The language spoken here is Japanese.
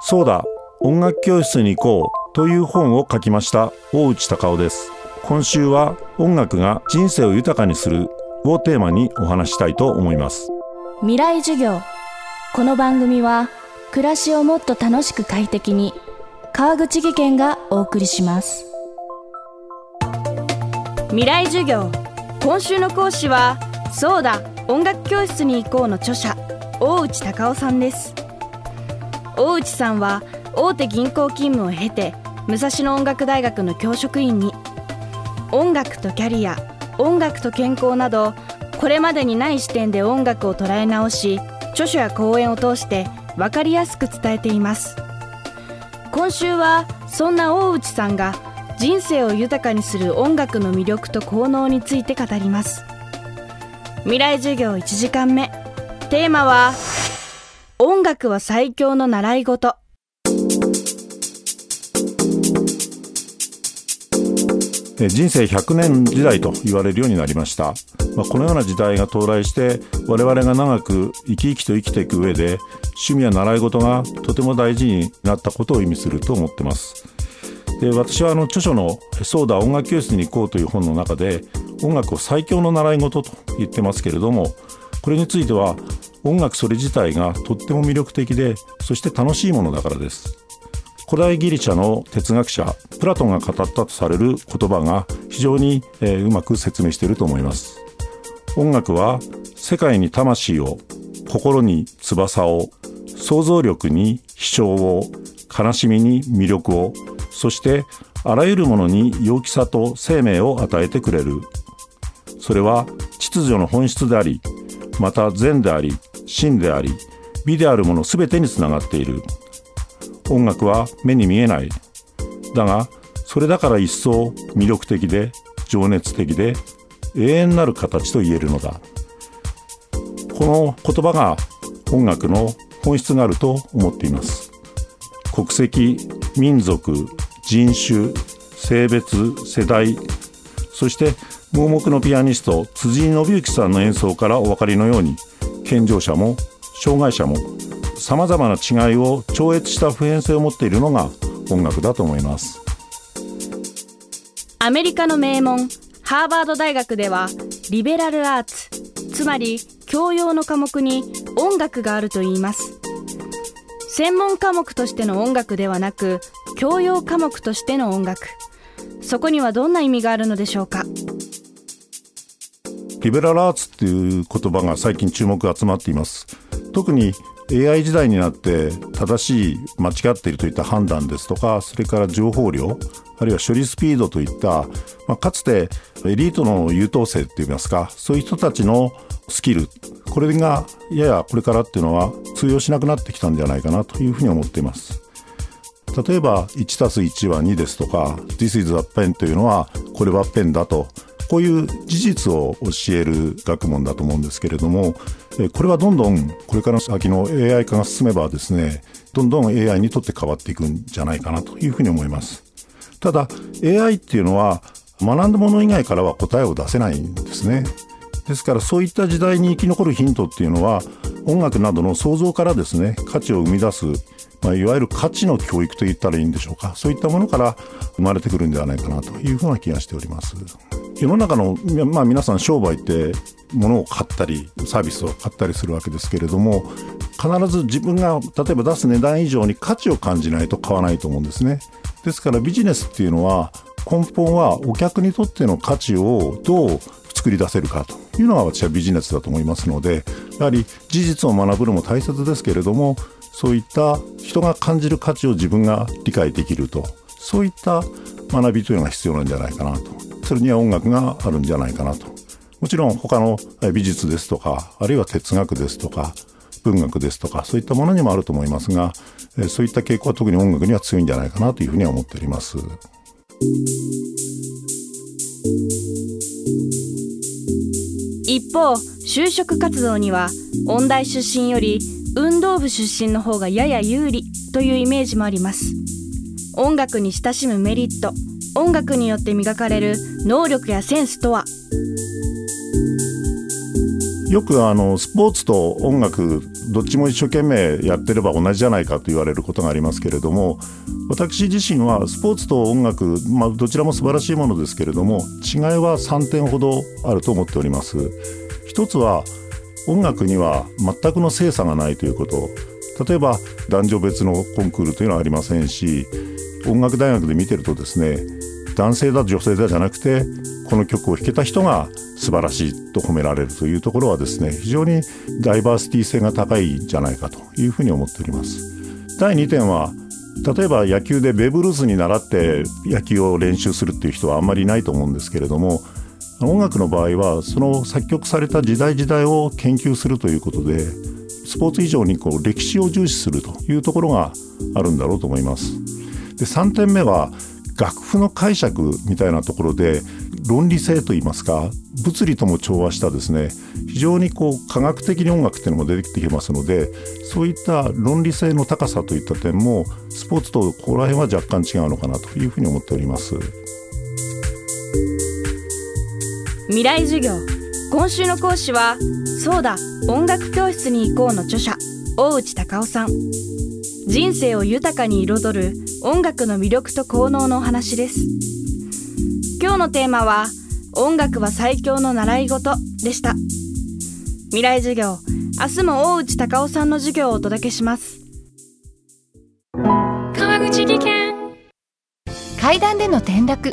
そうだ音楽教室に行こうという本を書きました大内隆夫です。今週は音楽が人生を豊かにするをテーマにお話したいと思います。未来授業。この番組は暮らしをもっと楽しく快適に川口義賢がお送りします。未来授業。今週の講師はそうだ音楽教室に行こうの著者大内隆夫さんです大内さんは大手銀行勤務を経て武蔵野音楽大学の教職員に。音楽とキャリア音楽と健康などこれまでにない視点で音楽を捉え直し著書や講演を通して分かりやすく伝えています。今週はそんな大内さんが人生を豊かにする音楽の魅力と効能について語ります。未来授業1時間目。テーマは音楽は最強の習い事。人生100年時代と言われるようになりました、まあ、このような時代が到来して我々が長く生き生きと生きていく上で趣味や習い事がとても大事になったことを意味すると思ってます。で私はあの著書の「そうだ音楽教室に行こう」という本の中で音楽を最強の習い事と言ってますけれどもこれについては音楽それ自体がとっても魅力的でそして楽しいものだからです。古代ギリシャの哲学者プラトンが語ったとされる言葉が非常に、えー、うまく説明していると思います。音楽は世界に魂を心に翼を想像力に飛翔を悲しみに魅力をそしてあらゆるものに陽気さと生命を与えてくれる。それは秩序の本質でありまた善であり真であり美であるもの全てにつながっている。音楽は目に見えない。だがそれだから一層魅力的で情熱的で永遠なる形と言えるのだ。この言葉が音楽の本質があると思っています。国籍民族人種性別世代そして盲目のピアニスト辻井信之さんの演奏からお分かりのように健常者も障害者もさまざまな違いを超越した普遍性を持っているのが音楽だと思います。アメリカの名門ハーバード大学ではリベラルアーツつまり教養の科目に音楽があるといいます。専門科目としての音楽ではなく教養科目としての音楽。そこにはどんな意味があるのでしょうか？リベラルアーツっていう言葉が最近注目が集まっています。特に AI 時代になって正しい間違っているといった判断ですとかそれから情報量あるいは処理スピードといった、まあ、かつてエリートの優等生っていいますかそういう人たちのスキルこれがややこれからっていうのは通用しなくなってきたんじゃないかなというふうに思っています。例えば 1+1 は2ですとか This is a pen というのはこれはペンだと。こういう事実を教える学問だと思うんですけれどもこれはどんどんこれから先の AI 化が進めばですねどんどん AI にとって変わっていくんじゃないかなというふうに思います。ただ AI っていうのは学んだもの以外からは答えを出せないんですね。ですからそういった時代に生き残るヒントっていうのは音楽などの創造からですね価値を生み出すまあ、いわゆる価値の教育と言ったらいいんでしょうか。そういったものから生まれてくるんではないかなというふうな気がしております。世の中の、まあ、皆さん商売って物を買ったりサービスを買ったりするわけですけれども必ず自分が例えば出す値段以上に価値を感じないと買わないと思うんですね。ですからビジネスっていうのは根本はお客にとっての価値をどう作り出せるかというのが私はビジネスだと思いますのでやはり事実を学ぶのも大切ですけれどもそういった人が感じる価値を自分が理解できるとそういった学びというのが必要なんじゃないかなとそれには音楽があるんじゃないかなともちろん他の美術ですとかあるいは哲学ですとか文学ですとかそういったものにもあると思いますがそういった傾向は特に音楽には強いんじゃないかなというふうには思っております。一方就職活動には音大出身より運動部出身の方がやや有利というイメージもあります。音楽に親しむメリット音楽によって磨かれる能力やセンスとは？よくあのスポーツと音楽どっちも一生懸命やってれば同じじゃないかと言われることがありますけれども私自身はスポーツと音楽、まあ、どちらも素晴らしいものですけれども違いは3点ほどあると思っております。一つは音楽には全くの精査がないということ。例えば男女別のコンクールというのはありませんし音楽大学で見てるとですね男性だ女性だじゃなくてこの曲を弾けた人が素晴らしいと褒められるというところはですね非常にダイバーシティ性が高いんじゃないかというふうに思っております。第2点は例えば野球でベーブ・ルースに習って野球を練習するっていう人はあんまりいないと思うんですけれども音楽の場合はその作曲された時代時代を研究するということでスポーツ以上にこう歴史を重視するというところがあるんだろうと思います。で3点目は楽譜の解釈みたいなところで論理性といいますか物理とも調和したですね非常にこう科学的に音楽っていうのも出てきてますのでそういった論理性の高さといった点もスポーツとここら辺は若干違うのかなというふうに思っております未来授業。今週の講師はそうだ音楽教室に行こうの著者大内孝雄さん。人生を豊かに彩る音楽の魅力と効能のお話です。今日のテーマは音楽は最強の習い事でした。未来授業明日も大内孝雄さんの授業をお届けします。川口技研。階段での転落